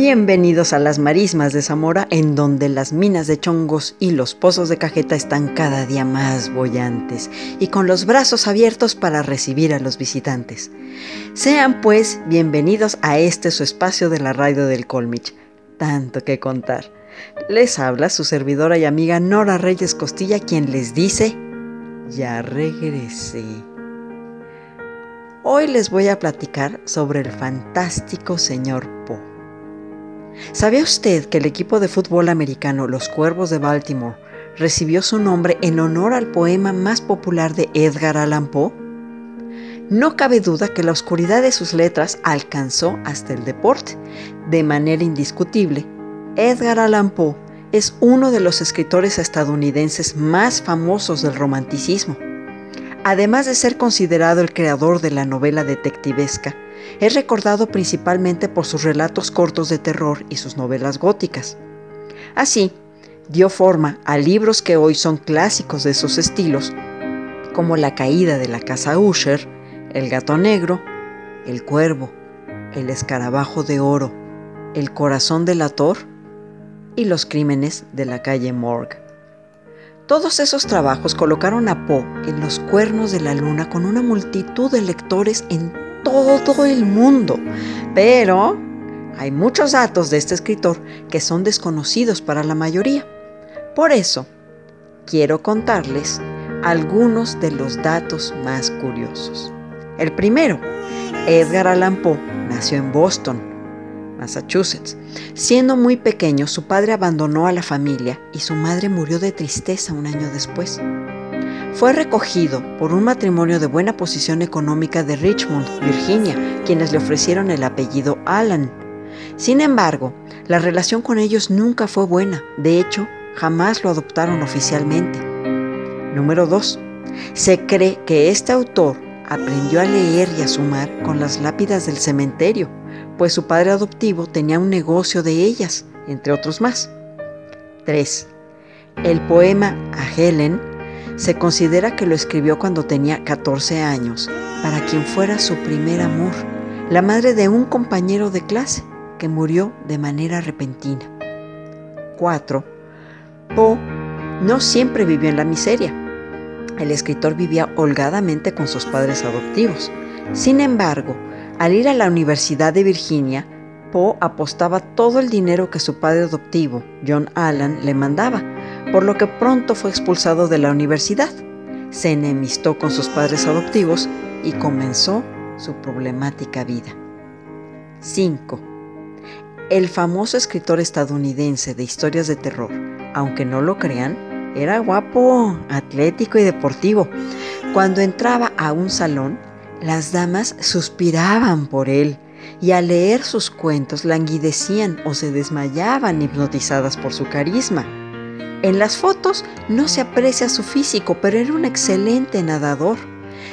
Bienvenidos a las marismas de Zamora, en donde las minas de chongos y los pozos de cajeta están cada día más bollantes y con los brazos abiertos para recibir a los visitantes. Sean pues bienvenidos a este su espacio de la radio del Colmich. Tanto que contar. Les habla su servidora y amiga Nora Reyes Costilla, quien les dice, ya regresé. Hoy les voy a platicar sobre el fantástico señor Poe. ¿Sabía usted que el equipo de fútbol americano Los Cuervos de Baltimore recibió su nombre en honor al poema más popular de Edgar Allan Poe? No cabe duda que la oscuridad de sus letras alcanzó hasta el deporte. De manera indiscutible, Edgar Allan Poe es uno de los escritores estadounidenses más famosos del romanticismo. Además de ser considerado el creador de la novela detectivesca, es recordado principalmente por sus relatos cortos de terror y sus novelas góticas. Así, dio forma a libros que hoy son clásicos de esos estilos, como La caída de la casa Usher, El gato negro, El cuervo, El escarabajo de oro, El corazón del ator y Los crímenes de la calle Morgue. Todos esos trabajos colocaron a Poe en los cuernos de la luna con una multitud de lectores en todo el mundo. Pero hay muchos datos de este escritor que son desconocidos para la mayoría. Por eso, quiero contarles algunos de los datos más curiosos. El primero, Edgar Allan Poe nació en Boston, Massachusetts. Siendo muy pequeño, su padre abandonó a la familia y su madre murió de tristeza un año después. Fue recogido por un matrimonio de buena posición económica de Richmond, Virginia, quienes le ofrecieron el apellido Allan. Sin embargo, la relación con ellos nunca fue buena, de hecho, jamás lo adoptaron oficialmente. Número 2. Se cree que este autor aprendió a leer y a sumar con las lápidas del cementerio, pues su padre adoptivo tenía un negocio de ellas, entre otros más. 3. El poema A Helen se considera que lo escribió cuando tenía 14 años, para quien fuera su primer amor, la madre de un compañero de clase que murió de manera repentina. 4. Poe no siempre vivió en la miseria. El escritor vivía holgadamente con sus padres adoptivos. Sin embargo, al ir a la Universidad de Virginia, Poe apostaba todo el dinero que su padre adoptivo, John Allan, le mandaba por lo que pronto fue expulsado de la universidad. Se enemistó con sus padres adoptivos y comenzó su problemática vida. 5. El famoso escritor estadounidense de historias de terror, aunque no lo crean, era guapo, atlético y deportivo. Cuando entraba a un salón, las damas suspiraban por él y al leer sus cuentos languidecían o se desmayaban hipnotizadas por su carisma. En las fotos no se aprecia su físico, pero era un excelente nadador.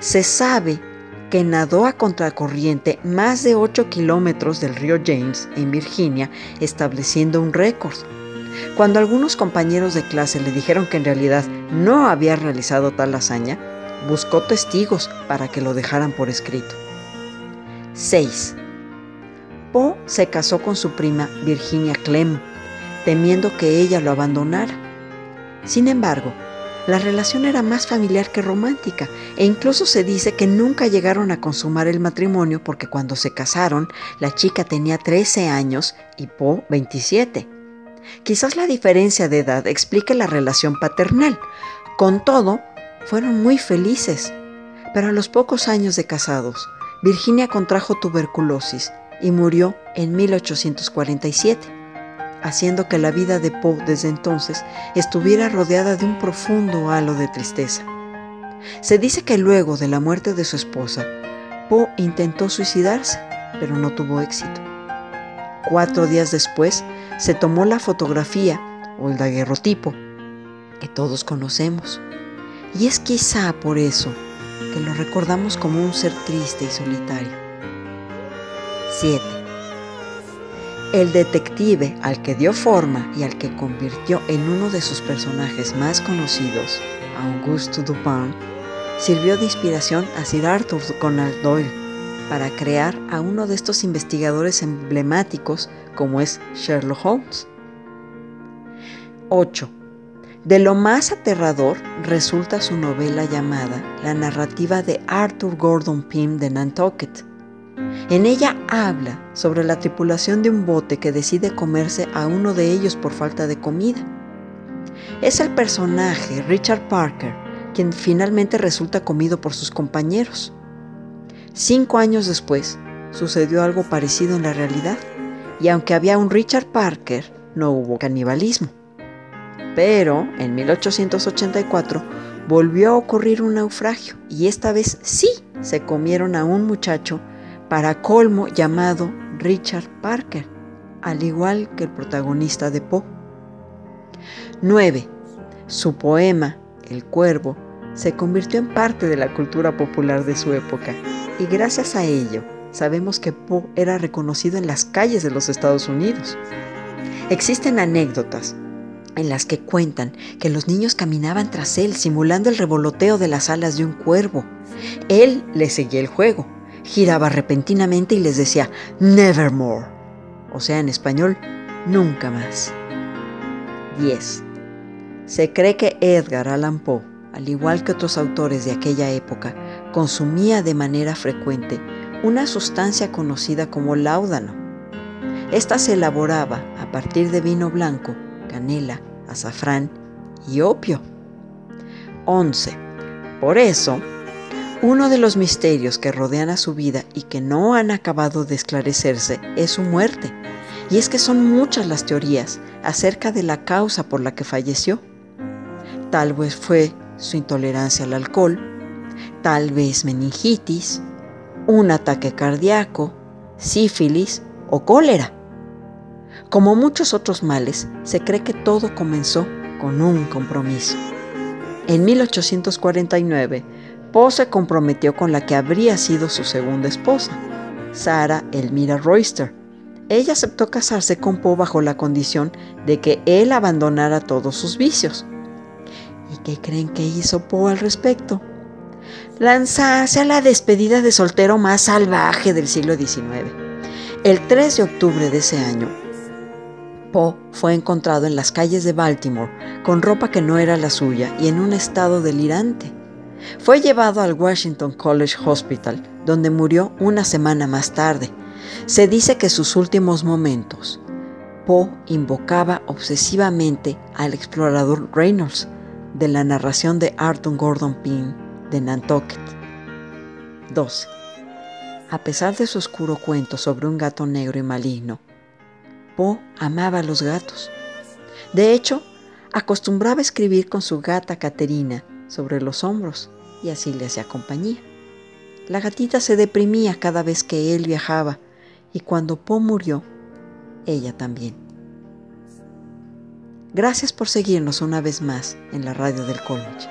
Se sabe que nadó a contracorriente más de 8 kilómetros del río James en Virginia, estableciendo un récord. Cuando algunos compañeros de clase le dijeron que en realidad no había realizado tal hazaña, buscó testigos para que lo dejaran por escrito. 6. Poe se casó con su prima Virginia Clem, temiendo que ella lo abandonara. Sin embargo, La relación era más familiar que romántica e incluso se dice que nunca llegaron a consumar el matrimonio porque cuando se casaron la chica tenía 13 años y Poe 27. Quizás la diferencia de edad explique la relación paternal. Con todo, fueron muy felices. Pero a los pocos años de casados, Virginia contrajo tuberculosis y murió en 1847, haciendo que la vida de Poe desde entonces estuviera rodeada de un profundo halo de tristeza. Se dice que luego de la muerte de su esposa, Poe intentó suicidarse, pero no tuvo éxito. Cuatro días después, se tomó la fotografía o el daguerrotipo que todos conocemos. Y es quizá por eso que lo recordamos como un ser triste y solitario. 7. El detective al que dio forma y al que convirtió en uno de sus personajes más conocidos, Auguste Dupin, sirvió de inspiración a Sir Arthur Conan Doyle para crear a uno de estos investigadores emblemáticos como es Sherlock Holmes. 8. De lo más aterrador resulta su novela llamada La narrativa de Arthur Gordon Pym de Nantucket. En ella habla sobre la tripulación de un bote que decide comerse a uno de ellos por falta de comida. Es el personaje Richard Parker quien finalmente resulta comido por sus compañeros. Cinco años después, sucedió algo parecido en la realidad, y aunque había un Richard Parker, no hubo canibalismo. Pero en 1884 volvió a ocurrir un naufragio y esta vez sí se comieron a un muchacho para colmo llamado Richard Parker, al igual que el protagonista de Poe. 9. Su poema, El Cuervo, se convirtió en parte de la cultura popular de su época y gracias a ello sabemos que Poe era reconocido en las calles de los Estados Unidos. Existen anécdotas en las que cuentan que los niños caminaban tras él simulando el revoloteo de las alas de un cuervo. Él les seguía el juego, giraba repentinamente y les decía Nevermore, o sea, en español, nunca más. 10. Se cree que Edgar Allan Poe, al igual que otros autores de aquella época, consumía de manera frecuente una sustancia conocida como láudano. Esta se elaboraba a partir de vino blanco canela, azafrán y opio. 11. Por eso, uno de los misterios que rodean a su vida y que no han acabado de esclarecerse es su muerte. Y es que son muchas las teorías acerca de la causa por la que falleció. Tal vez fue su intolerancia al alcohol, tal vez meningitis, un ataque cardíaco, sífilis o cólera. Como muchos otros males, se cree que todo comenzó con un compromiso. En 1849, Poe se comprometió con la que habría sido su segunda esposa, Sarah Elmira Royster. Ella aceptó casarse con Poe bajo la condición de que él abandonara todos sus vicios. ¿Y qué creen que hizo Poe al respecto? Lanzarse a la despedida de soltero más salvaje del siglo XIX. El 3 de octubre de ese año, Poe fue encontrado en las calles de Baltimore con ropa que no era la suya y en un estado delirante. Fue llevado al Washington College Hospital, donde murió una semana más tarde. Se dice que sus últimos momentos, Poe invocaba obsesivamente al explorador Reynolds de la narración de Arthur Gordon Pym de Nantucket. 12. A pesar de su oscuro cuento sobre un gato negro y maligno, Poe amaba a los gatos. De hecho, acostumbraba escribir con su gata Caterina sobre los hombros y así le hacía compañía. La gatita se deprimía cada vez que él viajaba y cuando Poe murió, ella también. Gracias por seguirnos una vez más en la radio del college.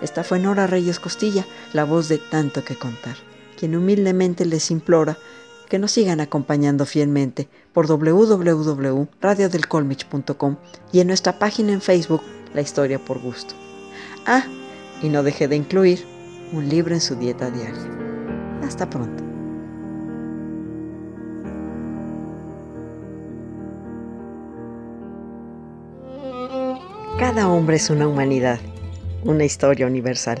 Esta fue Nora Reyes Costilla, la voz de Tanto que Contar, quien humildemente les implora que nos sigan acompañando fielmente por www.radiodelcolmich.com y en nuestra página en Facebook, La Historia por Gusto. Ah, y no deje de incluir un libro en su dieta diaria. Hasta pronto. Cada hombre es una humanidad una historia universal.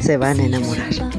Se van a enamorar.